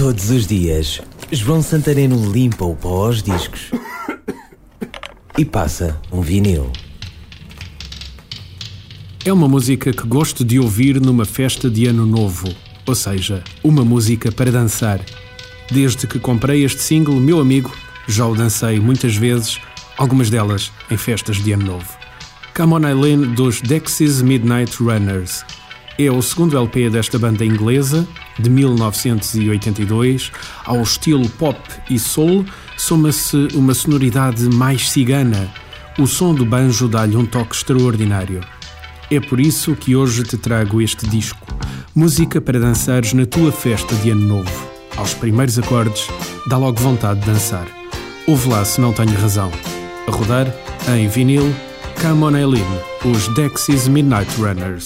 Todos os dias, João Santareno limpa o pó aos discos e passa um vinil. É uma música que gosto de ouvir numa festa de ano novo, ou seja, uma música para dançar. Desde que comprei este single, meu amigo, já o dancei muitas vezes, algumas delas em festas de ano novo. Come On Eileen dos Dexys Midnight Runners. É o segundo LP desta banda inglesa, de 1982. Ao estilo pop e soul, soma-se uma sonoridade mais cigana. O som do banjo dá-lhe um toque extraordinário. É por isso que hoje te trago este disco. Música para dançares na tua festa de ano novo. Aos primeiros acordes, dá logo vontade de dançar. Ouve lá se não tenho razão. A rodar, em vinil, Come On Eileen, os Dexys Midnight Runners.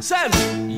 Sam!